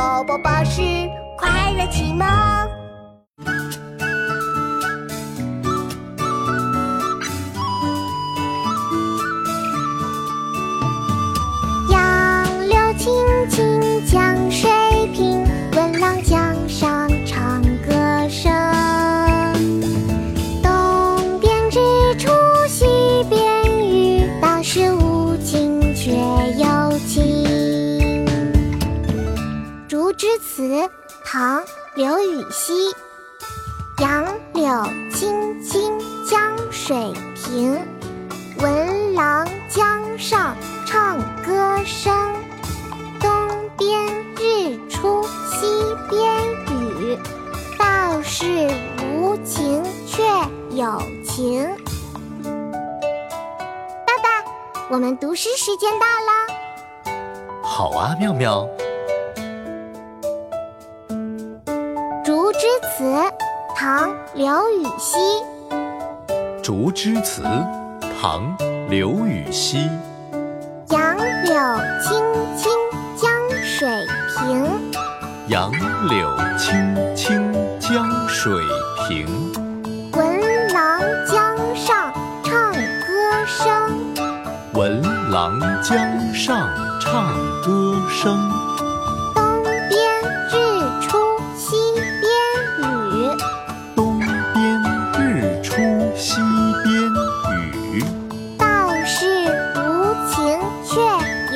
宝宝巴士快乐启蒙。诗词》唐·刘禹锡。杨柳青青江水平，闻郎江上唱歌声。东边日出西边雨，道是无晴却有晴。爸爸，我们读诗时间到了。好啊，妙妙。《词》唐·刘禹锡。《竹枝词》唐·刘禹锡。杨柳青青江水平，杨柳青青江水平，闻郎江上唱歌声。闻郎江上唱歌声。